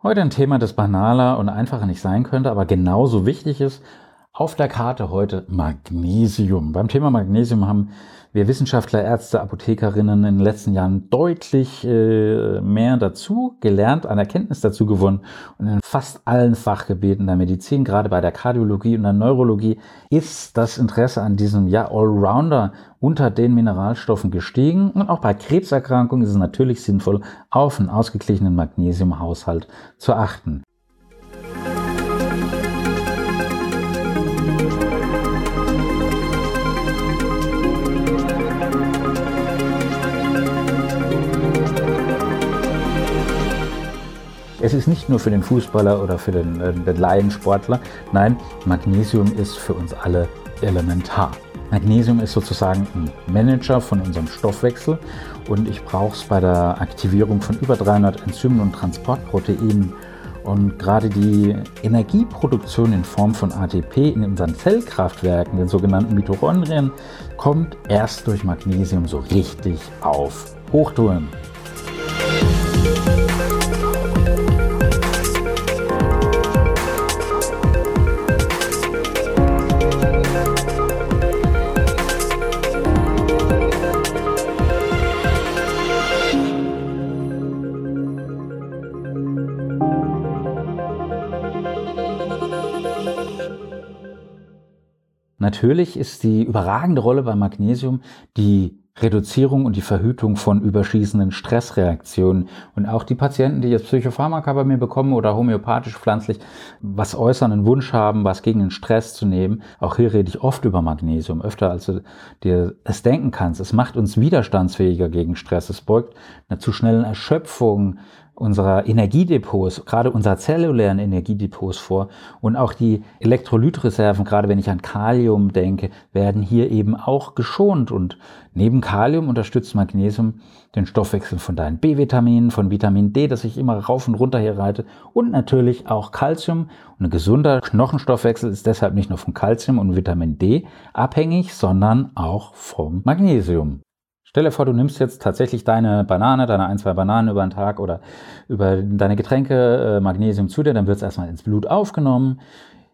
Heute ein Thema, das banaler und einfacher nicht sein könnte, aber genauso wichtig ist. Auf der Karte heute Magnesium. Beim Thema Magnesium haben wir Wissenschaftler, Ärzte, Apothekerinnen in den letzten Jahren deutlich äh, mehr dazu gelernt, an Erkenntnis dazu gewonnen. Und in fast allen Fachgebieten der Medizin, gerade bei der Kardiologie und der Neurologie, ist das Interesse an diesem ja, Allrounder unter den Mineralstoffen gestiegen. Und auch bei Krebserkrankungen ist es natürlich sinnvoll, auf einen ausgeglichenen Magnesiumhaushalt zu achten. Es ist nicht nur für den Fußballer oder für den, äh, den Laiensportler. Nein, Magnesium ist für uns alle elementar. Magnesium ist sozusagen ein Manager von unserem Stoffwechsel und ich brauche es bei der Aktivierung von über 300 Enzymen und Transportproteinen. Und gerade die Energieproduktion in Form von ATP in unseren Zellkraftwerken, den sogenannten Mitochondrien, kommt erst durch Magnesium so richtig auf Hochtouren. Natürlich ist die überragende Rolle beim Magnesium die Reduzierung und die Verhütung von überschießenden Stressreaktionen. Und auch die Patienten, die jetzt Psychopharmaka bei mir bekommen oder homöopathisch pflanzlich was äußern, einen Wunsch haben, was gegen den Stress zu nehmen, auch hier rede ich oft über Magnesium, öfter als du dir es denken kannst. Es macht uns widerstandsfähiger gegen Stress. Es beugt einer zu schnellen Erschöpfung, unserer Energiedepots, gerade unserer zellulären Energiedepots vor. Und auch die Elektrolytreserven, gerade wenn ich an Kalium denke, werden hier eben auch geschont. Und neben Kalium unterstützt Magnesium den Stoffwechsel von deinen B-Vitaminen, von Vitamin D, das ich immer rauf und runter hier reite. Und natürlich auch Calcium. Und ein gesunder Knochenstoffwechsel ist deshalb nicht nur von Calcium und Vitamin D abhängig, sondern auch vom Magnesium. Stell dir vor, du nimmst jetzt tatsächlich deine Banane, deine ein, zwei Bananen über den Tag oder über deine Getränke äh, Magnesium zu dir, dann wird es erstmal ins Blut aufgenommen.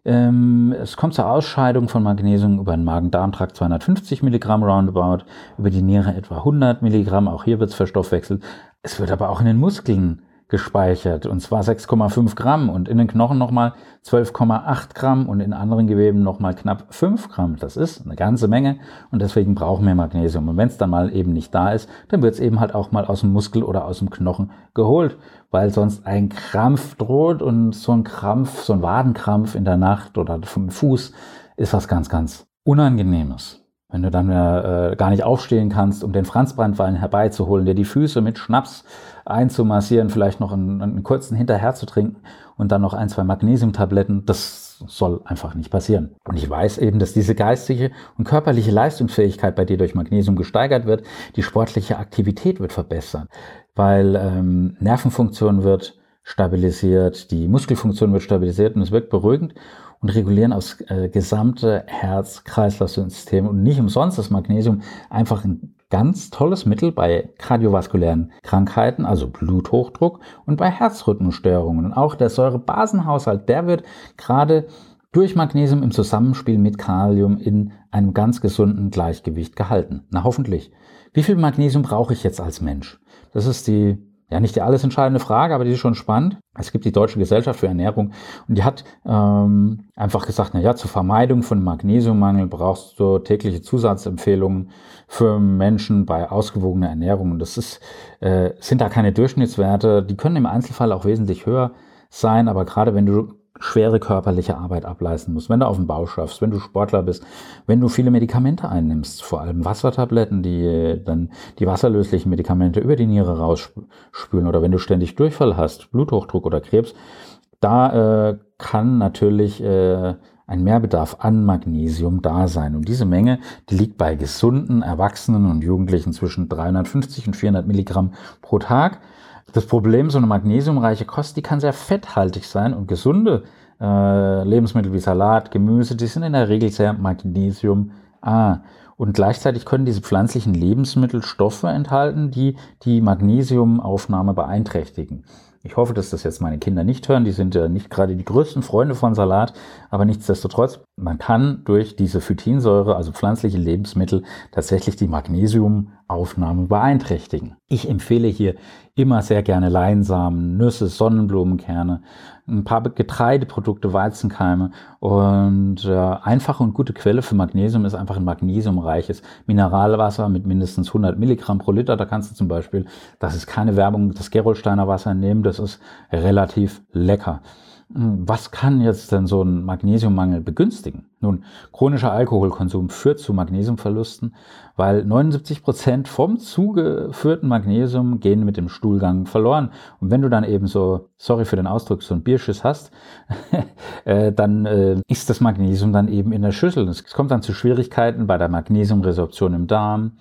Ähm, es kommt zur Ausscheidung von Magnesium über den Magen-Darm-Trakt 250 Milligramm roundabout, über die Niere etwa 100 Milligramm, auch hier wird es verstoffwechselt. Es wird aber auch in den Muskeln gespeichert und zwar 6,5 Gramm und in den Knochen nochmal 12,8 Gramm und in anderen Geweben nochmal knapp 5 Gramm. Das ist eine ganze Menge und deswegen brauchen wir Magnesium. Und wenn es dann mal eben nicht da ist, dann wird es eben halt auch mal aus dem Muskel oder aus dem Knochen geholt, weil sonst ein Krampf droht und so ein Krampf, so ein Wadenkrampf in der Nacht oder vom Fuß ist was ganz, ganz Unangenehmes. Wenn du dann äh, gar nicht aufstehen kannst, um den Franzbrandwein herbeizuholen, dir die Füße mit Schnaps einzumassieren, vielleicht noch einen, einen kurzen hinterher zu trinken und dann noch ein, zwei Magnesiumtabletten, das soll einfach nicht passieren. Und ich weiß eben, dass diese geistige und körperliche Leistungsfähigkeit bei dir durch Magnesium gesteigert wird, die sportliche Aktivität wird verbessert, weil ähm, Nervenfunktion wird stabilisiert, die Muskelfunktion wird stabilisiert und es wirkt beruhigend und regulieren aufs äh, gesamte Herz-Kreislauf-System. Und nicht umsonst ist Magnesium einfach ein ganz tolles Mittel bei kardiovaskulären Krankheiten, also Bluthochdruck und bei Herzrhythmusstörungen. Und auch der Säurebasenhaushalt, der wird gerade durch Magnesium im Zusammenspiel mit Kalium in einem ganz gesunden Gleichgewicht gehalten. Na hoffentlich. Wie viel Magnesium brauche ich jetzt als Mensch? Das ist die ja nicht die alles entscheidende Frage, aber die ist schon spannend. Es gibt die Deutsche Gesellschaft für Ernährung und die hat ähm, einfach gesagt, na ja, zur Vermeidung von Magnesiummangel brauchst du tägliche Zusatzempfehlungen für Menschen bei ausgewogener Ernährung. Und das ist, äh, sind da keine Durchschnittswerte. Die können im Einzelfall auch wesentlich höher sein, aber gerade wenn du schwere körperliche Arbeit ableisten musst, wenn du auf dem Bau schaffst, wenn du Sportler bist, wenn du viele Medikamente einnimmst, vor allem Wassertabletten, die dann die wasserlöslichen Medikamente über die Niere rausspülen oder wenn du ständig Durchfall hast, Bluthochdruck oder Krebs, da äh, kann natürlich äh, ein Mehrbedarf an Magnesium da sein. Und diese Menge, die liegt bei gesunden Erwachsenen und Jugendlichen zwischen 350 und 400 Milligramm pro Tag. Das Problem, so eine magnesiumreiche Kost, die kann sehr fetthaltig sein und gesunde äh, Lebensmittel wie Salat, Gemüse, die sind in der Regel sehr magnesiumarm. Und gleichzeitig können diese pflanzlichen Lebensmittel Stoffe enthalten, die die Magnesiumaufnahme beeinträchtigen. Ich hoffe, dass das jetzt meine Kinder nicht hören. Die sind ja nicht gerade die größten Freunde von Salat, aber nichtsdestotrotz, man kann durch diese Phytinsäure, also pflanzliche Lebensmittel, tatsächlich die Magnesiumaufnahme beeinträchtigen. Ich empfehle hier immer sehr gerne Leinsamen, Nüsse, Sonnenblumenkerne, ein paar Getreideprodukte, Weizenkeime und äh, einfache und gute Quelle für Magnesium ist einfach ein magnesiumreiches Mineralwasser mit mindestens 100 Milligramm pro Liter. Da kannst du zum Beispiel, das ist keine Werbung, das Gerolsteiner Wasser nehmen, das ist relativ lecker. Hm, was kann jetzt denn so ein Magnesiummangel begünstigen? Nun, chronischer Alkoholkonsum führt zu Magnesiumverlusten, weil 79 Prozent vom zugeführten Magnesium gehen mit dem Stuhlgang verloren. Und wenn du dann eben so, sorry für den Ausdruck, so ein Bierschiss hast, äh, dann äh, ist das Magnesium dann eben in der Schüssel. Es kommt dann zu Schwierigkeiten bei der Magnesiumresorption im Darm,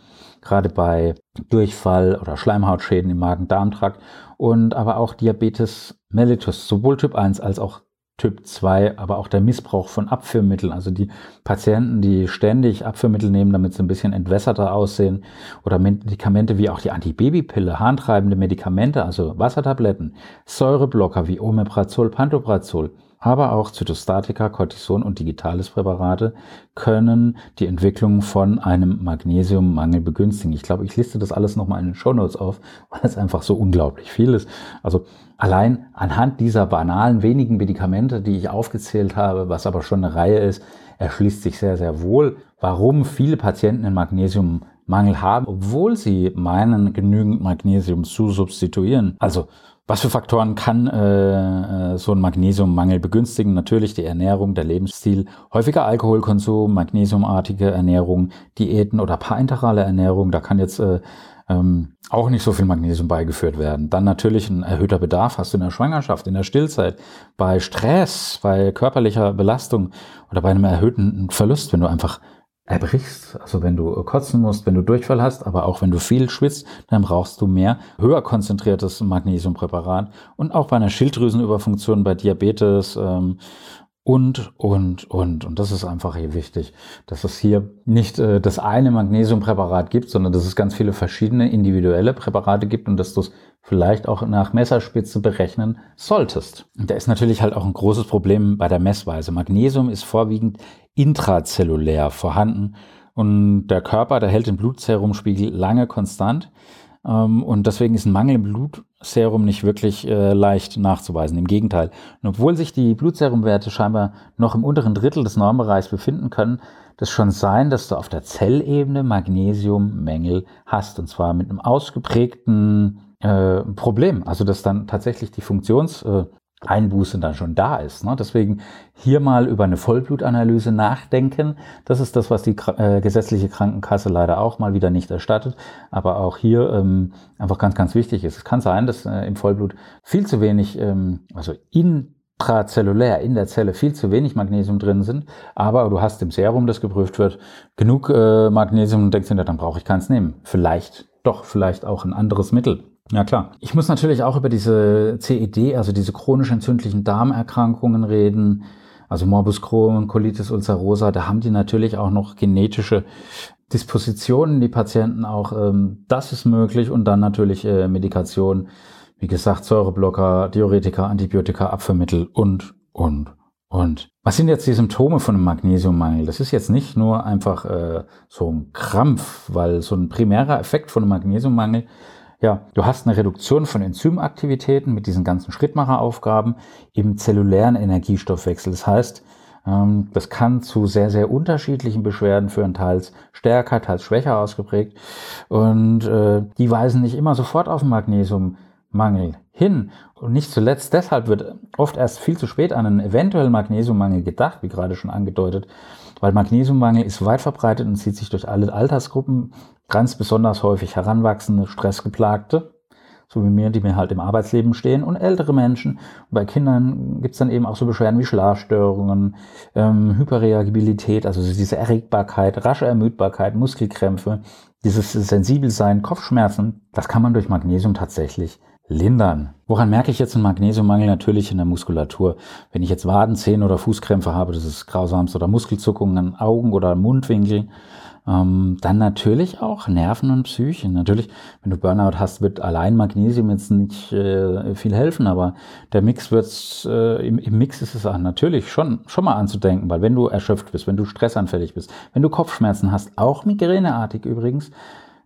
gerade bei Durchfall oder Schleimhautschäden im Magen-Darm-Trakt und aber auch Diabetes mellitus, sowohl Typ 1 als auch Typ 2, aber auch der Missbrauch von Abführmitteln, also die Patienten, die ständig Abführmittel nehmen, damit sie ein bisschen entwässerter aussehen, oder Medikamente wie auch die Antibabypille, harntreibende Medikamente, also Wassertabletten, Säureblocker wie Omeprazol, Pantoprazol, aber auch Zytostatika, Cortison und digitales Präparate können die Entwicklung von einem Magnesiummangel begünstigen. Ich glaube, ich liste das alles nochmal in den Show Notes auf, weil es einfach so unglaublich viel ist. Also allein anhand dieser banalen wenigen Medikamente, die ich aufgezählt habe, was aber schon eine Reihe ist, erschließt sich sehr, sehr wohl, warum viele Patienten einen Magnesiummangel haben, obwohl sie meinen, genügend Magnesium zu substituieren. Also was für Faktoren kann äh, äh, so ein Magnesiummangel begünstigen? Natürlich die Ernährung, der Lebensstil, häufiger Alkoholkonsum, magnesiumartige Ernährung, Diäten oder parenterale Ernährung. Da kann jetzt äh, ähm, auch nicht so viel Magnesium beigeführt werden. Dann natürlich ein erhöhter Bedarf hast du in der Schwangerschaft, in der Stillzeit, bei Stress, bei körperlicher Belastung oder bei einem erhöhten Verlust, wenn du einfach erbrichst. Also wenn du kotzen musst, wenn du Durchfall hast, aber auch wenn du viel schwitzt, dann brauchst du mehr höher konzentriertes Magnesiumpräparat. Und auch bei einer Schilddrüsenüberfunktion, bei Diabetes ähm, und, und, und. Und das ist einfach hier wichtig, dass es hier nicht äh, das eine Magnesiumpräparat gibt, sondern dass es ganz viele verschiedene individuelle Präparate gibt und dass du es vielleicht auch nach Messerspitze berechnen solltest. Und da ist natürlich halt auch ein großes Problem bei der Messweise. Magnesium ist vorwiegend intrazellulär vorhanden und der Körper, der hält den Blutserumspiegel lange konstant ähm, und deswegen ist ein Mangel im Blutserum nicht wirklich äh, leicht nachzuweisen. Im Gegenteil. Und obwohl sich die Blutserumwerte scheinbar noch im unteren Drittel des Normbereichs befinden können, das schon sein, dass du auf der Zellebene Magnesiummängel hast. Und zwar mit einem ausgeprägten äh, Problem. Also dass dann tatsächlich die Funktionseinbuße äh, dann schon da ist. Ne? Deswegen hier mal über eine Vollblutanalyse nachdenken. Das ist das, was die äh, gesetzliche Krankenkasse leider auch mal wieder nicht erstattet. Aber auch hier ähm, einfach ganz, ganz wichtig ist. Es kann sein, dass äh, im Vollblut viel zu wenig, ähm, also intrazellulär in der Zelle viel zu wenig Magnesium drin sind, aber du hast im Serum, das geprüft wird, genug äh, Magnesium und denkst dir, dann brauche ich keins nehmen. Vielleicht doch, vielleicht auch ein anderes Mittel. Ja, klar. Ich muss natürlich auch über diese CED, also diese chronisch entzündlichen Darmerkrankungen reden, also Morbus Crohn, Colitis ulcerosa, da haben die natürlich auch noch genetische Dispositionen, die Patienten auch, ähm, das ist möglich und dann natürlich äh, Medikation, wie gesagt, Säureblocker, Diuretika, Antibiotika, Abführmittel und, und, und. Was sind jetzt die Symptome von einem Magnesiummangel? Das ist jetzt nicht nur einfach äh, so ein Krampf, weil so ein primärer Effekt von einem Magnesiummangel ja, du hast eine Reduktion von Enzymaktivitäten mit diesen ganzen Schrittmacheraufgaben im zellulären Energiestoffwechsel. Das heißt, ähm, das kann zu sehr, sehr unterschiedlichen Beschwerden führen, teils stärker, teils schwächer ausgeprägt. Und äh, die weisen nicht immer sofort auf den Magnesiummangel hin. Und nicht zuletzt deshalb wird oft erst viel zu spät an einen eventuellen Magnesiummangel gedacht, wie gerade schon angedeutet, weil Magnesiummangel ist weit verbreitet und zieht sich durch alle Altersgruppen ganz besonders häufig heranwachsende, stressgeplagte, so wie mir, die mir halt im Arbeitsleben stehen, und ältere Menschen. Und bei Kindern gibt's dann eben auch so Beschwerden wie Schlafstörungen, ähm, Hyperreagibilität, also diese Erregbarkeit, rasche Ermüdbarkeit, Muskelkrämpfe, dieses Sensibelsein, Kopfschmerzen. Das kann man durch Magnesium tatsächlich lindern. Woran merke ich jetzt einen Magnesiummangel? Natürlich in der Muskulatur. Wenn ich jetzt Waden, Zehen oder Fußkrämpfe habe, das ist grausamst, oder Muskelzuckungen an Augen oder Mundwinkel, Ähm, dann natürlich auch Nerven und Psyche. Natürlich, wenn du Burnout hast, wird allein Magnesium jetzt nicht äh, viel helfen, aber der Mix wird äh, im, im, Mix ist es natürlich schon, schon mal anzudenken, weil wenn du erschöpft bist, wenn du stressanfällig bist, wenn du Kopfschmerzen hast, auch migräneartig übrigens,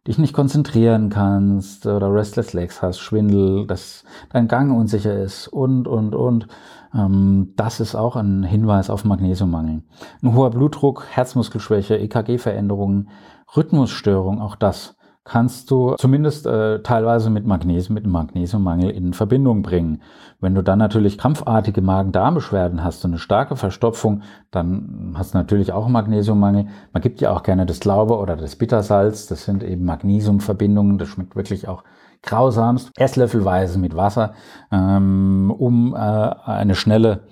dich nicht konzentrieren kannst oder Restless Legs hast, Schwindel, dass dein Gang unsicher ist und, und, und. Ähm, das ist auch ein Hinweis auf Magnesiummangel. Ein hoher Blutdruck, Herzmuskelschwäche, EKG-Veränderungen, Rhythmusstörung, auch das kannst du zumindest äh, teilweise mit Magnesium, mit Magnesiummangel in Verbindung bringen. Wenn du dann natürlich krampfartige Magen-Darm-Beschwerden hast und eine starke Verstopfung, dann hast du natürlich auch Magnesiummangel. Man gibt ja auch gerne das Glaube oder das Bittersalz. Das sind eben Magnesiumverbindungen. Das schmeckt wirklich auch grausamst. Esslöffelweise mit Wasser, ähm, um äh, eine schnelle,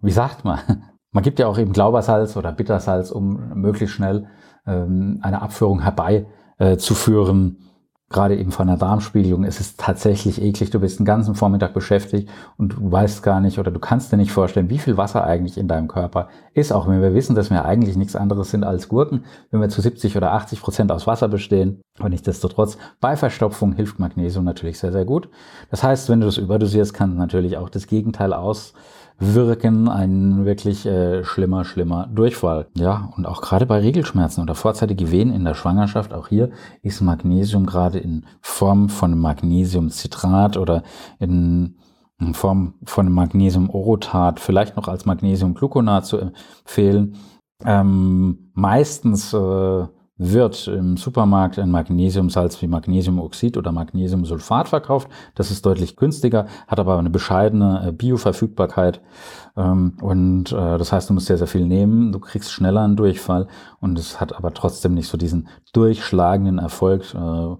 wie sagt man, man gibt ja auch eben Glaubersalz oder Bittersalz, um möglichst schnell ähm, eine Abführung herbei äh, zu führen, gerade eben von der Darmspiegelung. Es ist tatsächlich eklig. Du bist den ganzen Vormittag beschäftigt und du weißt gar nicht oder du kannst dir nicht vorstellen, wie viel Wasser eigentlich in deinem Körper ist, auch wenn wir wissen, dass wir eigentlich nichts anderes sind als Gurken, wenn wir zu 70 oder 80 Prozent aus Wasser bestehen. Aber nichtsdestotrotz, bei Verstopfung hilft Magnesium natürlich sehr, sehr gut. Das heißt, wenn du das überdosierst, kann natürlich auch das Gegenteil aus wirken, ein wirklich äh, schlimmer, schlimmer Durchfall. Ja, und auch gerade bei Regelschmerzen oder vorzeitige Wehen in der Schwangerschaft, auch hier ist Magnesium gerade in Form von Magnesiumcitrat oder in in Form von Magnesium-Orotat, vielleicht noch als Magnesium-Gluconat zu empfehlen. Ähm, meistens äh, wird im Supermarkt ein Magnesiumsalz wie Magnesiumoxid oder Magnesiumsulfat verkauft. Das ist deutlich günstiger, hat aber eine bescheidene äh, Bioverfügbarkeit. Ähm, und äh, das heißt, du musst sehr, sehr viel nehmen. Du kriegst schneller einen Durchfall und es hat aber trotzdem nicht so diesen durchschlagenden Erfolg äh,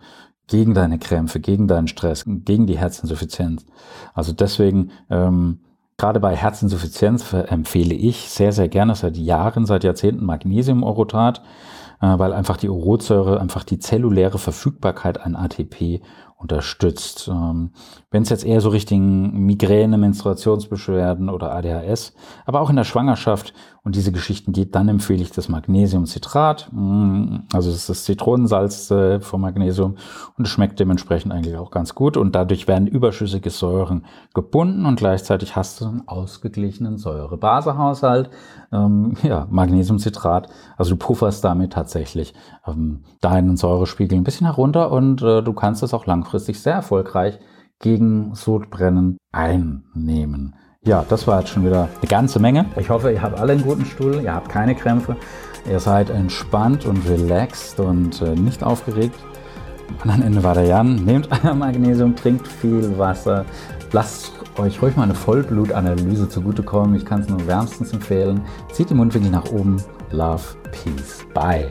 gegen deine Krämpfe, gegen deinen Stress, gegen die Herzinsuffizienz. Also deswegen, ähm, Gerade bei Herzinsuffizienz empfehle ich sehr, sehr gerne seit Jahren, seit Jahrzehnten Magnesium-Orotat. Äh, weil einfach die Urotsäure einfach die zelluläre Verfügbarkeit an ATP unterstützt. Ähm, Wenn es jetzt eher so Richtung Migräne, Menstruationsbeschwerden oder ADHS, aber auch in der Schwangerschaft und diese Geschichten geht, dann empfehle ich das Magnesiumcitrat. Mm, also das ist das Zitronensalz äh, vom Magnesium und es schmeckt dementsprechend eigentlich auch ganz gut und dadurch werden überschüssige Säuren gebunden und gleichzeitig hast du einen ausgeglichenen Säure-Base-Haushalt. Ähm, ja, Magnesiumcitrat, also du pufferst damit tatsächlich ähm, deinen Säurespiegel ein bisschen herunter und äh, du kannst es auch langfristig sehr erfolgreich gegen Sodbrennen einnehmen. Ja, das war jetzt schon wieder eine ganze Menge. Ich hoffe, ihr habt alle einen guten Stuhl, ihr habt keine Krämpfe, ihr seid entspannt und relaxed und äh, nicht aufgeregt. Und am Ende war der Jan. Nehmt euer Magnesium, trinkt viel Wasser, lasst euch ruhig mal eine Vollblutanalyse zugutekommen. Ich kann es nur wärmstens empfehlen. Zieht die Mundwinkel nach oben. Love, Peace, Bye.